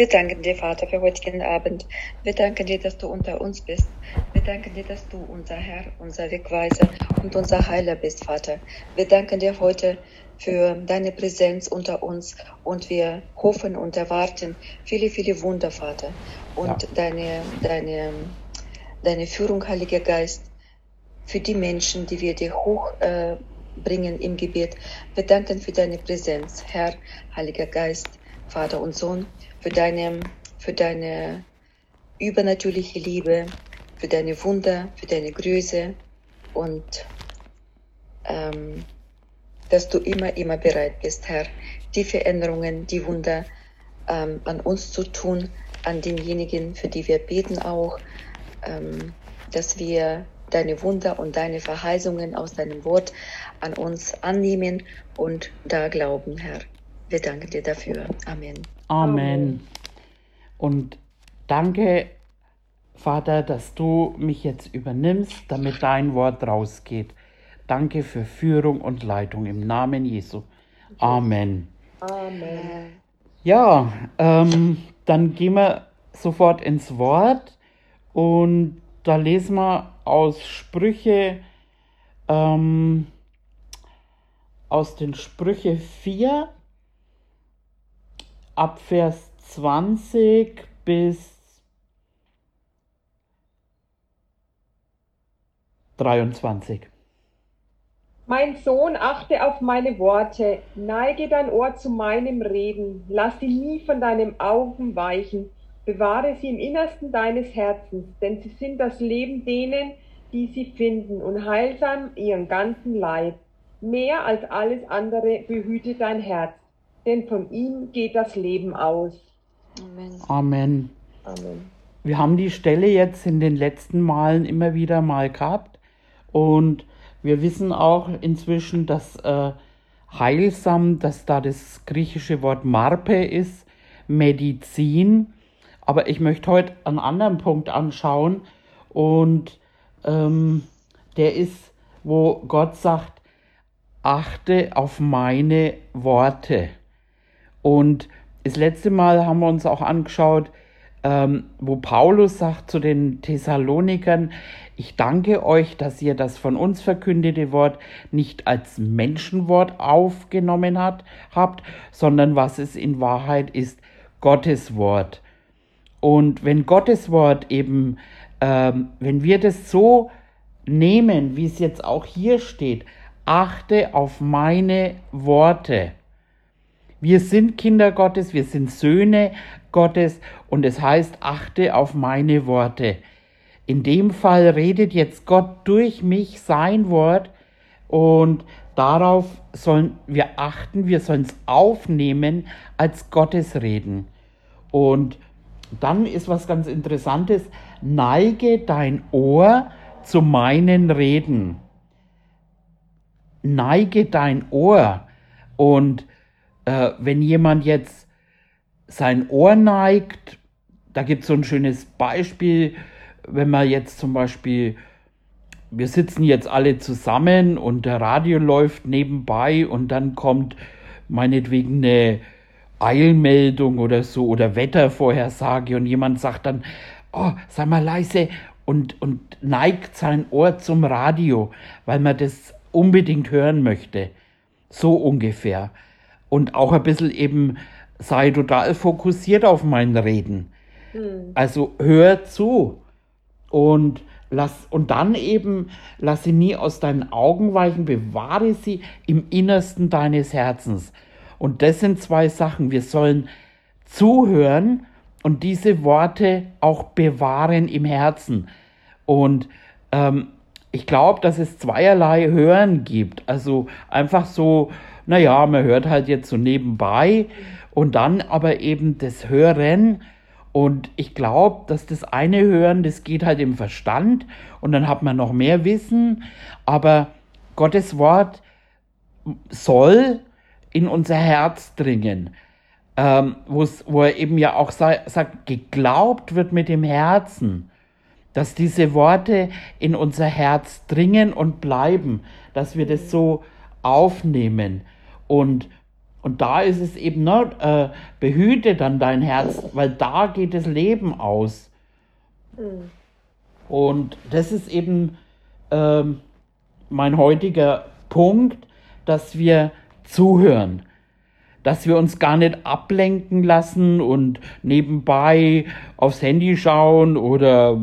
Wir danken dir, Vater, für heutigen Abend. Wir danken dir, dass du unter uns bist. Wir danken dir, dass du unser Herr, unser Wegweiser und unser Heiler bist, Vater. Wir danken dir heute für deine Präsenz unter uns und wir hoffen und erwarten viele, viele Wunder, Vater. Und ja. deine, deine, deine Führung, Heiliger Geist, für die Menschen, die wir dir hochbringen äh, im Gebet. Wir danken für deine Präsenz, Herr, Heiliger Geist, Vater und Sohn für deine, für deine übernatürliche Liebe, für deine Wunder, für deine Größe und ähm, dass du immer, immer bereit bist, Herr, die Veränderungen, die Wunder ähm, an uns zu tun, an denjenigen, für die wir beten auch, ähm, dass wir deine Wunder und deine Verheißungen aus deinem Wort an uns annehmen und da glauben, Herr. Wir danken dir dafür. Amen. Amen. Und danke, Vater, dass du mich jetzt übernimmst, damit dein Wort rausgeht. Danke für Führung und Leitung im Namen Jesu. Amen. Amen. Ja, ähm, dann gehen wir sofort ins Wort und da lesen wir aus Sprüche, ähm, aus den Sprüche 4, ab Vers 20 bis 23. Mein Sohn, achte auf meine Worte, neige dein Ohr zu meinem Reden, lass sie nie von deinem Augen weichen, bewahre sie im Innersten deines Herzens, denn sie sind das Leben denen, die sie finden, und heilsam ihren ganzen Leib. Mehr als alles andere behüte dein Herz, denn von ihm geht das Leben aus. Amen. Amen. Amen. Wir haben die Stelle jetzt in den letzten Malen immer wieder mal gehabt und wir wissen auch inzwischen, dass äh, heilsam, dass da das griechische Wort Marpe ist, Medizin. Aber ich möchte heute einen anderen Punkt anschauen und ähm, der ist, wo Gott sagt, achte auf meine Worte. Und das letzte Mal haben wir uns auch angeschaut, ähm, wo Paulus sagt zu den Thessalonikern, ich danke euch, dass ihr das von uns verkündete Wort nicht als Menschenwort aufgenommen hat, habt, sondern was es in Wahrheit ist, Gottes Wort. Und wenn Gottes Wort eben, ähm, wenn wir das so nehmen, wie es jetzt auch hier steht, achte auf meine Worte, wir sind Kinder Gottes, wir sind Söhne Gottes und es heißt, achte auf meine Worte. In dem Fall redet jetzt Gott durch mich sein Wort und darauf sollen wir achten, wir sollen es aufnehmen als Gottes Reden. Und dann ist was ganz Interessantes, neige dein Ohr zu meinen Reden. Neige dein Ohr. Und äh, wenn jemand jetzt sein Ohr neigt, da gibt es so ein schönes Beispiel, wenn man jetzt zum Beispiel, wir sitzen jetzt alle zusammen und der Radio läuft nebenbei und dann kommt meinetwegen eine Eilmeldung oder so oder Wettervorhersage und jemand sagt dann, oh, sei mal leise und, und neigt sein Ohr zum Radio, weil man das unbedingt hören möchte. So ungefähr und auch ein bisschen eben sei total fokussiert auf mein Reden. Mhm. Also hör zu und lass und dann eben lass sie nie aus deinen Augen weichen, bewahre sie im Innersten deines Herzens. Und das sind zwei Sachen. Wir sollen zuhören und diese Worte auch bewahren im Herzen. Und ähm, ich glaube, dass es zweierlei Hören gibt. Also einfach so naja, man hört halt jetzt so nebenbei und dann aber eben das Hören. Und ich glaube, dass das eine Hören, das geht halt im Verstand und dann hat man noch mehr Wissen. Aber Gottes Wort soll in unser Herz dringen. Ähm, wo er eben ja auch sagt, geglaubt wird mit dem Herzen, dass diese Worte in unser Herz dringen und bleiben, dass wir das so aufnehmen. Und und da ist es eben, ne, äh, behüte dann dein Herz, weil da geht das Leben aus. Mhm. Und das ist eben ähm, mein heutiger Punkt, dass wir zuhören, dass wir uns gar nicht ablenken lassen und nebenbei aufs Handy schauen oder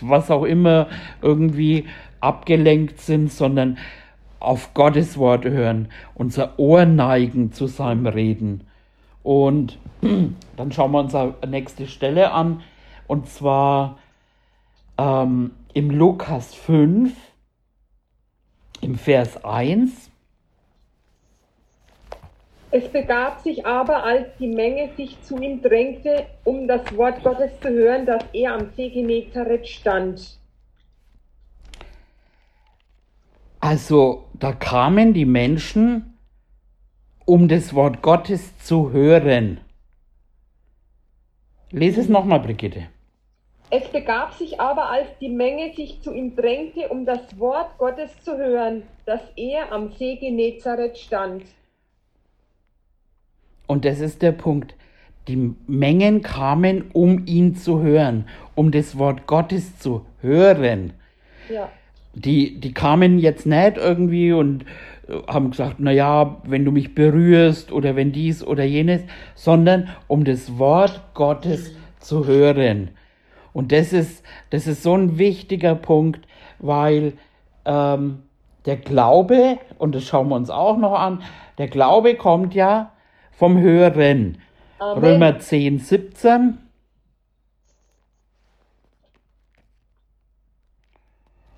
was auch immer irgendwie abgelenkt sind, sondern auf Gottes Wort hören, unser Ohr neigen zu seinem Reden. Und dann schauen wir uns eine nächste Stelle an, und zwar ähm, im Lukas 5, im Vers 1. Es begab sich aber, als die Menge sich zu ihm drängte, um das Wort Gottes zu hören, dass er am See Genezareth stand. Also da kamen die Menschen, um das Wort Gottes zu hören. Lese es nochmal, Brigitte. Es begab sich aber, als die Menge sich zu ihm drängte, um das Wort Gottes zu hören, dass er am See Genezareth stand. Und das ist der Punkt. Die Mengen kamen, um ihn zu hören, um das Wort Gottes zu hören. Ja die, die kamen jetzt nicht irgendwie und äh, haben gesagt, na ja, wenn du mich berührst oder wenn dies oder jenes, sondern um das Wort Gottes zu hören. Und das ist, das ist so ein wichtiger Punkt, weil ähm, der Glaube, und das schauen wir uns auch noch an, der Glaube kommt ja vom Hören. Amen. Römer 10, 17.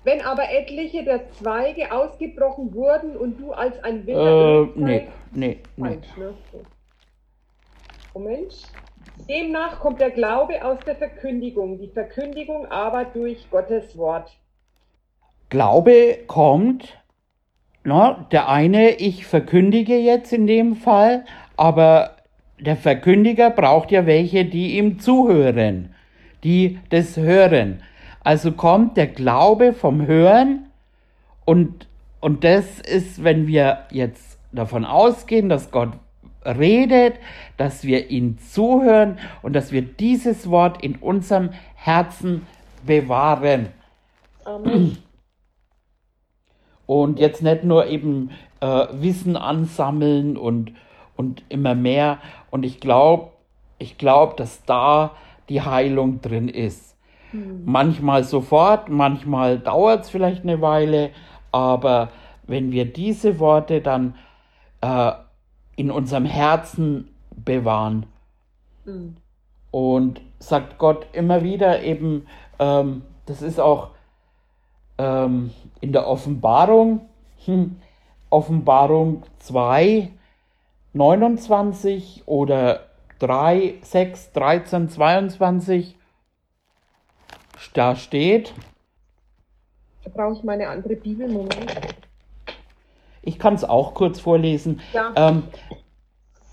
Wenn aber etliche der Zweige ausgebrochen wurden und du als ein wilder äh, nee, nee, nee. Ne? Moment. Demnach kommt der Glaube aus der Verkündigung, die Verkündigung aber durch Gottes Wort. Glaube kommt, na, der eine, ich verkündige jetzt in dem Fall, aber der Verkündiger braucht ja welche, die ihm zuhören, die das hören. Also kommt der Glaube vom Hören und, und das ist, wenn wir jetzt davon ausgehen, dass Gott redet, dass wir ihn zuhören und dass wir dieses Wort in unserem Herzen bewahren. Amen. Und jetzt nicht nur eben äh, Wissen ansammeln und, und immer mehr. Und ich glaube, ich glaube, dass da die Heilung drin ist. Hm. Manchmal sofort, manchmal dauert es vielleicht eine Weile, aber wenn wir diese Worte dann äh, in unserem Herzen bewahren hm. und sagt Gott immer wieder eben, ähm, das ist auch ähm, in der Offenbarung, hm, Offenbarung 2, 29 oder 3, 6, 13, 22, da steht. Da brauche ich meine andere Bibel. Moment. Ich kann es auch kurz vorlesen. Ja. Ähm,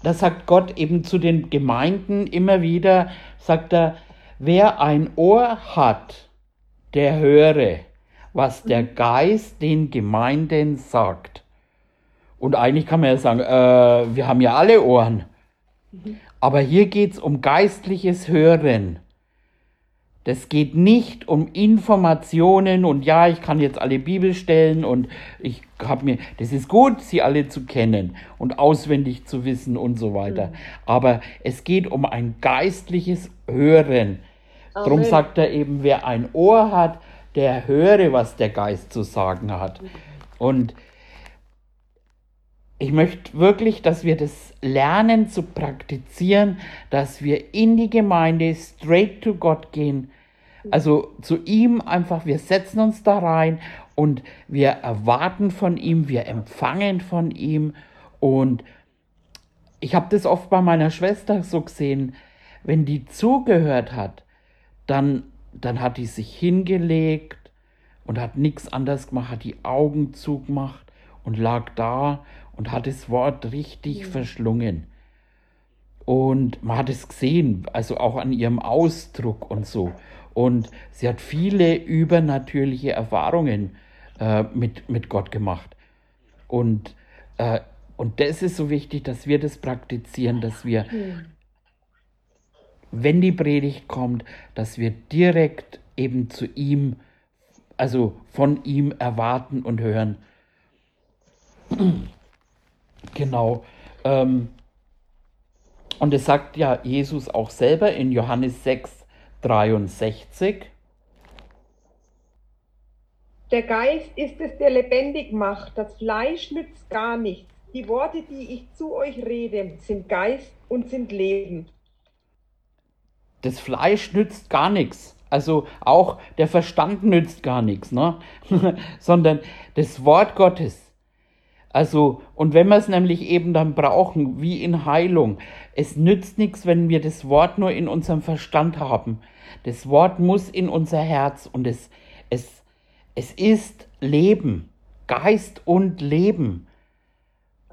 da sagt Gott eben zu den Gemeinden immer wieder, sagt er, wer ein Ohr hat, der höre, was der mhm. Geist den Gemeinden sagt. Und eigentlich kann man ja sagen, äh, wir haben ja alle Ohren. Mhm. Aber hier geht es um geistliches Hören. Das geht nicht um Informationen und ja, ich kann jetzt alle Bibelstellen und ich habe mir, das ist gut, sie alle zu kennen und auswendig zu wissen und so weiter. Mhm. Aber es geht um ein geistliches Hören. Amen. Darum sagt er eben, wer ein Ohr hat, der höre, was der Geist zu sagen hat. Und ich möchte wirklich, dass wir das lernen zu praktizieren, dass wir in die Gemeinde straight to Gott gehen also zu ihm einfach, wir setzen uns da rein und wir erwarten von ihm, wir empfangen von ihm. Und ich habe das oft bei meiner Schwester so gesehen, wenn die zugehört hat, dann, dann hat die sich hingelegt und hat nichts anderes gemacht, hat die Augen zugemacht und lag da und hat das Wort richtig mhm. verschlungen. Und man hat es gesehen, also auch an ihrem Ausdruck und so. Und sie hat viele übernatürliche Erfahrungen äh, mit, mit Gott gemacht. Und äh, Und das ist so wichtig, dass wir das praktizieren, dass wir, wenn die Predigt kommt, dass wir direkt eben zu ihm, also von ihm erwarten und hören. Genau. Ähm, und es sagt ja Jesus auch selber in Johannes 6, 63. Der Geist ist es, der lebendig macht. Das Fleisch nützt gar nichts. Die Worte, die ich zu euch rede, sind Geist und sind Leben. Das Fleisch nützt gar nichts. Also auch der Verstand nützt gar nichts, ne? sondern das Wort Gottes. Also, und wenn wir es nämlich eben dann brauchen, wie in Heilung, es nützt nichts, wenn wir das Wort nur in unserem Verstand haben. Das Wort muss in unser Herz und es, es, es ist Leben, Geist und Leben.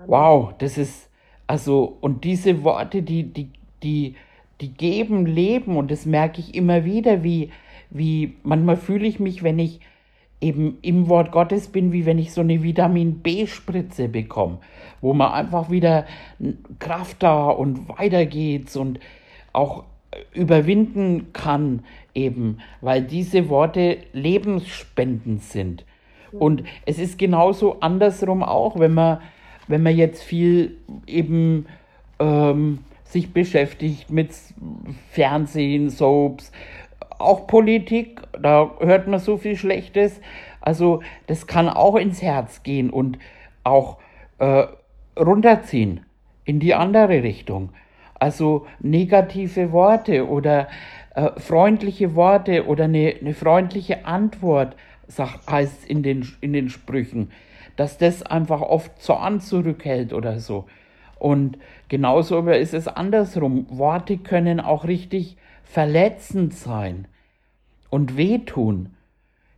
Wow, das ist, also, und diese Worte, die, die, die, die geben Leben und das merke ich immer wieder, wie, wie manchmal fühle ich mich, wenn ich eben im Wort Gottes bin, wie wenn ich so eine Vitamin B-Spritze bekomme, wo man einfach wieder Kraft da und weiter geht und auch überwinden kann, eben, weil diese Worte lebensspendend sind. Und es ist genauso andersrum auch, wenn man, wenn man jetzt viel eben ähm, sich beschäftigt mit Fernsehen, Soaps, auch Politik, da hört man so viel Schlechtes. Also das kann auch ins Herz gehen und auch äh, runterziehen in die andere Richtung. Also negative Worte oder äh, freundliche Worte oder eine, eine freundliche Antwort, sag, heißt in den, in den Sprüchen, dass das einfach oft Zorn zurückhält oder so. Und genauso ist es andersrum. Worte können auch richtig verletzend sein und wehtun.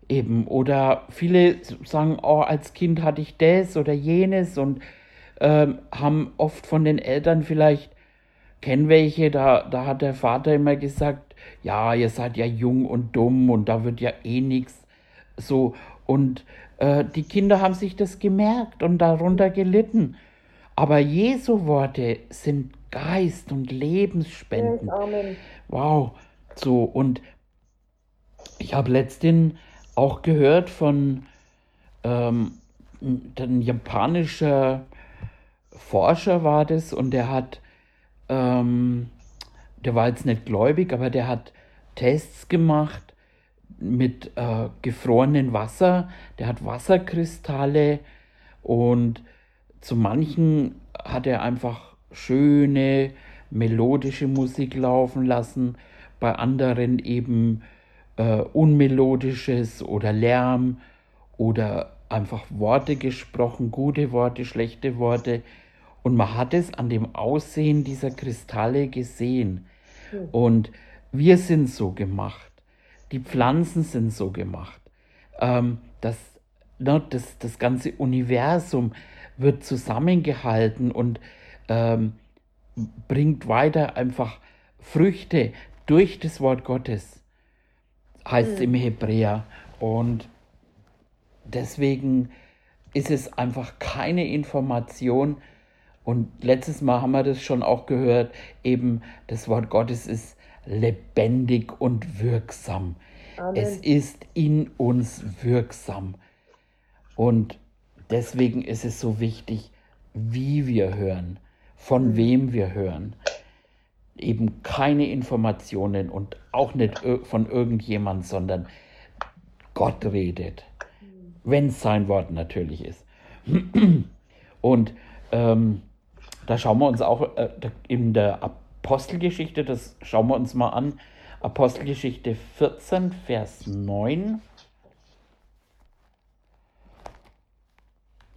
Eben. Oder viele sagen, oh, als Kind hatte ich das oder jenes und ähm, haben oft von den Eltern vielleicht, kennen welche, da, da hat der Vater immer gesagt, ja, ihr seid ja jung und dumm und da wird ja eh nichts. So. Und äh, die Kinder haben sich das gemerkt und darunter gelitten. Aber Jesu Worte sind Geist und Lebensspenden. Amen. Wow. So, und ich habe letztens auch gehört von ähm, ein japanischer Forscher war das und der hat, ähm, der war jetzt nicht gläubig, aber der hat Tests gemacht mit äh, gefrorenem Wasser. Der hat Wasserkristalle und zu manchen hat er einfach schöne melodische Musik laufen lassen, bei anderen eben äh, unmelodisches oder Lärm oder einfach Worte gesprochen, gute Worte, schlechte Worte. Und man hat es an dem Aussehen dieser Kristalle gesehen. Mhm. Und wir sind so gemacht. Die Pflanzen sind so gemacht. Ähm, das, ne, das, das ganze Universum wird zusammengehalten und ähm, bringt weiter einfach Früchte durch das Wort Gottes, heißt es mhm. im Hebräer. Und deswegen ist es einfach keine Information. Und letztes Mal haben wir das schon auch gehört, eben das Wort Gottes ist lebendig und wirksam. Amen. Es ist in uns wirksam. Und deswegen ist es so wichtig, wie wir hören, von mhm. wem wir hören eben keine Informationen und auch nicht von irgendjemand, sondern Gott redet, wenn es sein Wort natürlich ist. Und ähm, da schauen wir uns auch äh, in der Apostelgeschichte, das schauen wir uns mal an, Apostelgeschichte 14, Vers 9.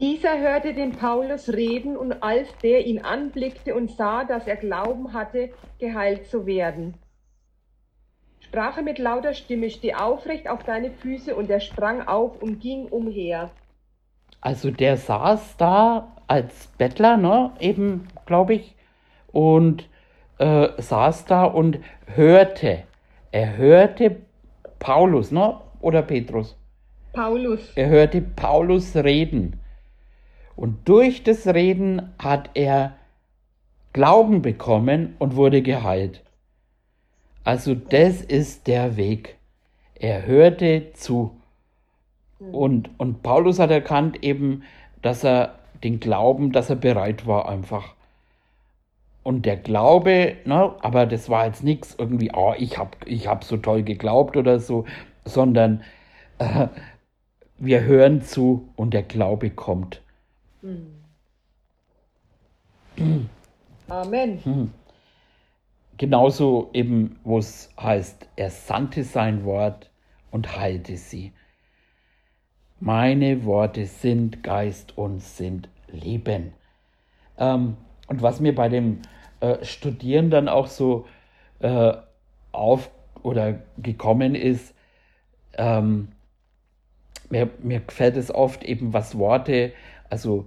Dieser hörte den Paulus reden und als der ihn anblickte und sah, dass er Glauben hatte, geheilt zu werden, sprach er mit lauter Stimme, steh aufrecht auf deine Füße und er sprang auf und ging umher. Also der saß da als Bettler, ne, eben, glaube ich, und äh, saß da und hörte. Er hörte Paulus, ne, oder Petrus? Paulus. Er hörte Paulus reden. Und durch das Reden hat er Glauben bekommen und wurde geheilt. Also das ist der Weg. Er hörte zu. Und, und Paulus hat erkannt eben, dass er den Glauben, dass er bereit war einfach. Und der Glaube, ne, aber das war jetzt nichts irgendwie, oh, ich habe ich hab so toll geglaubt oder so, sondern äh, wir hören zu und der Glaube kommt. Amen. Hm. Genauso eben, wo es heißt, er sandte sein Wort und heilte sie. Meine Worte sind Geist und sind Leben. Ähm, und was mir bei dem äh, Studieren dann auch so äh, auf oder gekommen ist, ähm, mir, mir gefällt es oft eben, was Worte, also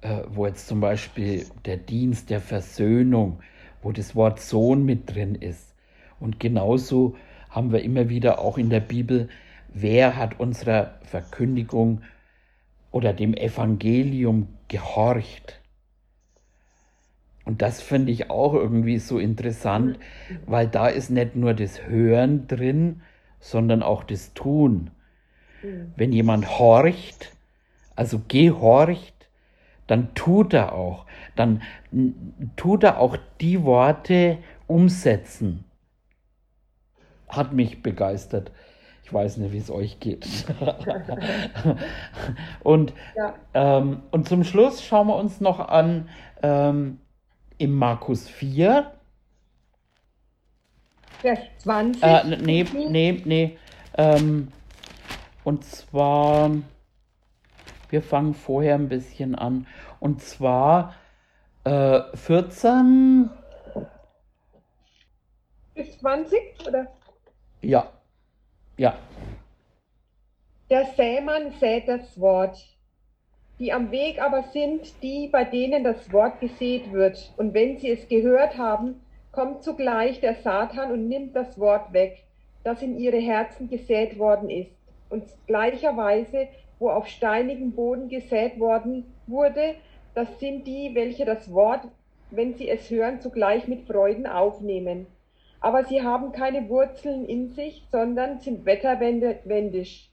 äh, wo jetzt zum Beispiel der Dienst der Versöhnung, wo das Wort Sohn mit drin ist. Und genauso haben wir immer wieder auch in der Bibel, wer hat unserer Verkündigung oder dem Evangelium gehorcht. Und das finde ich auch irgendwie so interessant, weil da ist nicht nur das Hören drin, sondern auch das Tun. Wenn jemand horcht, also gehorcht, dann tut er auch. Dann tut er auch die Worte umsetzen. Hat mich begeistert. Ich weiß nicht, wie es euch geht. und, ja. ähm, und zum Schluss schauen wir uns noch an ähm, im Markus 4. Vers 20? Äh, nee, nee, nee. Ähm, und zwar, wir fangen vorher ein bisschen an. Und zwar äh, 14 bis 20, oder? Ja. Ja. Der Sämann sät das Wort. Die am Weg aber sind die, bei denen das Wort gesät wird. Und wenn sie es gehört haben, kommt zugleich der Satan und nimmt das Wort weg, das in ihre Herzen gesät worden ist. Und gleicherweise, wo auf steinigen Boden gesät worden wurde, das sind die, welche das Wort, wenn sie es hören, zugleich mit Freuden aufnehmen aber sie haben keine Wurzeln in sich, sondern sind wetterwendisch.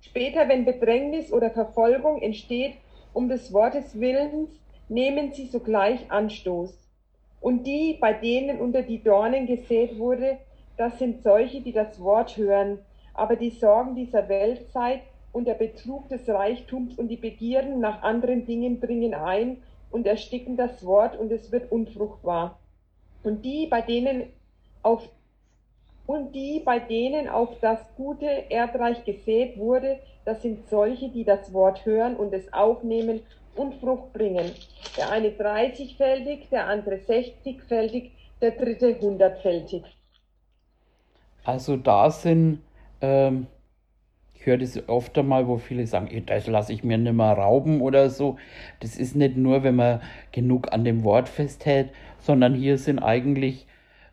Später, wenn Bedrängnis oder Verfolgung entsteht, um des Wortes Willens, nehmen sie sogleich Anstoß. Und die, bei denen unter die Dornen gesät wurde, das sind solche, die das Wort hören, aber die Sorgen dieser Weltzeit und der Betrug des Reichtums und die Begierden nach anderen Dingen bringen ein und ersticken das Wort und es wird unfruchtbar. Und die, bei denen auf, und die, bei denen auf das gute Erdreich gesät wurde, das sind solche, die das Wort hören und es aufnehmen und Frucht bringen. Der eine 30-fältig, der andere 60-fältig, der dritte 100-fältig. Also da sind, ähm, höre das oft einmal, wo viele sagen, das lasse ich mir nicht mehr rauben oder so. Das ist nicht nur, wenn man genug an dem Wort festhält, sondern hier sind eigentlich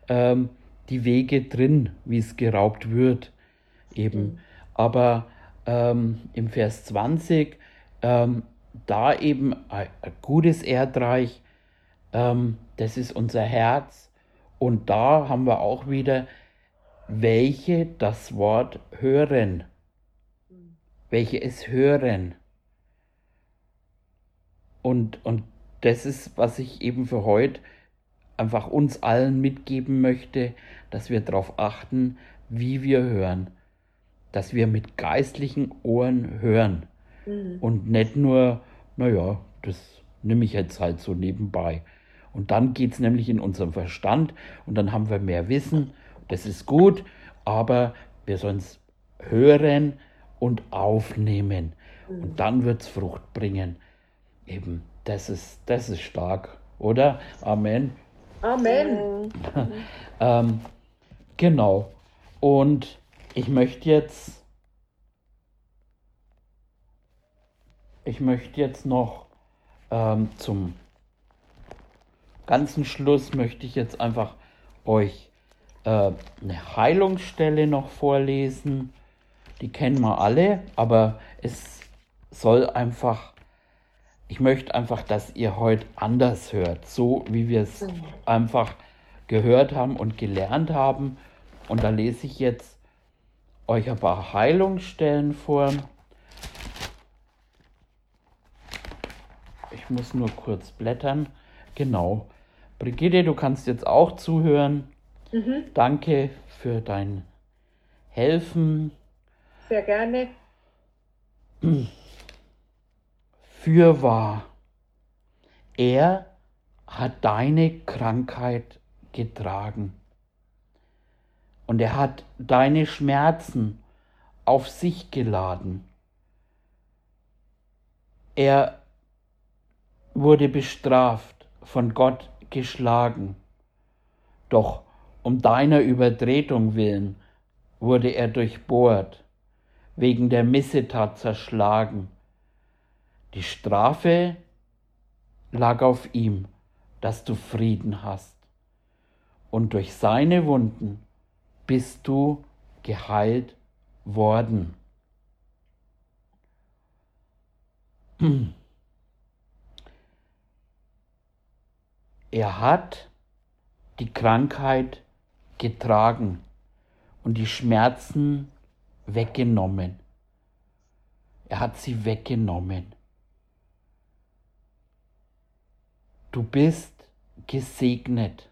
ähm, die Wege drin, wie es geraubt wird, eben. Mhm. Aber ähm, im Vers 20, ähm, da eben ein, ein gutes Erdreich, ähm, das ist unser Herz. Und da haben wir auch wieder, welche das Wort hören. Welche es hören. Und, und das ist, was ich eben für heute einfach uns allen mitgeben möchte, dass wir darauf achten, wie wir hören. Dass wir mit geistlichen Ohren hören. Mhm. Und nicht nur, naja, das nehme ich jetzt halt so nebenbei. Und dann geht es nämlich in unserem Verstand und dann haben wir mehr Wissen. Das ist gut, aber wir sollen es hören und aufnehmen. Mhm. Und dann wird es Frucht bringen. Eben, das ist, das ist stark, oder? Amen. Amen. ähm, genau. Und ich möchte jetzt, ich möchte jetzt noch ähm, zum ganzen Schluss möchte ich jetzt einfach euch äh, eine Heilungsstelle noch vorlesen. Die kennen wir alle, aber es soll einfach ich möchte einfach, dass ihr heute anders hört, so wie wir es Mhm. einfach gehört haben und gelernt haben. Und da lese ich jetzt euch ein paar Heilungsstellen vor. Ich muss nur kurz blättern. Genau. Brigitte, du kannst jetzt auch zuhören. Mhm. Danke für dein Helfen. Sehr gerne. Fürwahr. Er hat deine Krankheit getragen. Und er hat deine Schmerzen auf sich geladen. Er wurde bestraft, von Gott geschlagen. Doch um deiner Übertretung willen wurde er durchbohrt, wegen der Missetat zerschlagen. Die Strafe lag auf ihm, dass du Frieden hast. Und durch seine Wunden bist du geheilt worden. Er hat die Krankheit getragen und die Schmerzen weggenommen. Er hat sie weggenommen. Du bist gesegnet.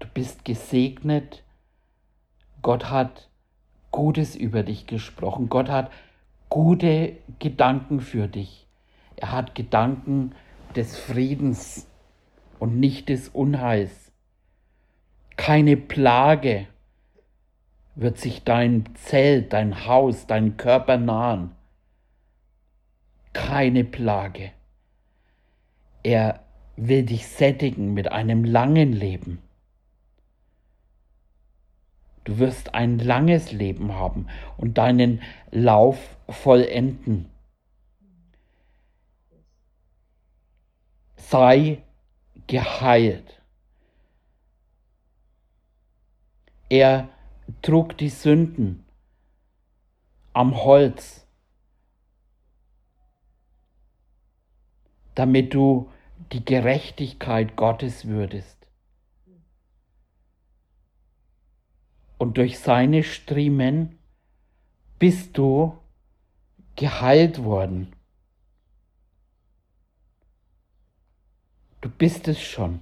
Du bist gesegnet. Gott hat Gutes über dich gesprochen. Gott hat gute Gedanken für dich. Er hat Gedanken des Friedens und nicht des Unheils. Keine Plage wird sich dein Zelt, dein Haus, dein Körper nahen. Keine Plage. Er will dich sättigen mit einem langen Leben. Du wirst ein langes Leben haben und deinen Lauf vollenden. Sei geheilt. Er trug die Sünden am Holz, damit du die Gerechtigkeit Gottes würdest. Und durch seine Striemen bist du geheilt worden. Du bist es schon.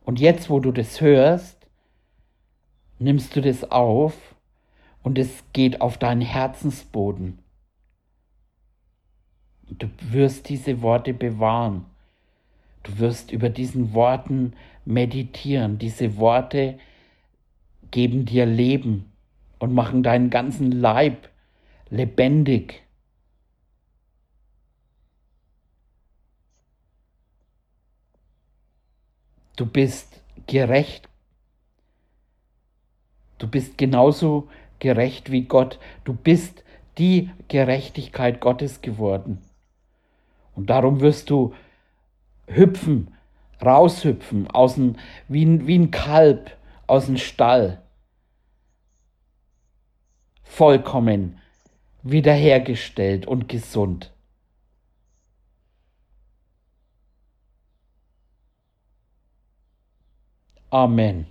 Und jetzt, wo du das hörst, nimmst du das auf und es geht auf deinen Herzensboden. Du wirst diese Worte bewahren. Du wirst über diesen Worten meditieren. Diese Worte geben dir Leben und machen deinen ganzen Leib lebendig. Du bist gerecht. Du bist genauso gerecht wie Gott. Du bist die Gerechtigkeit Gottes geworden. Und darum wirst du hüpfen, raushüpfen, aus dem, wie, ein, wie ein Kalb aus dem Stall. Vollkommen wiederhergestellt und gesund. Amen.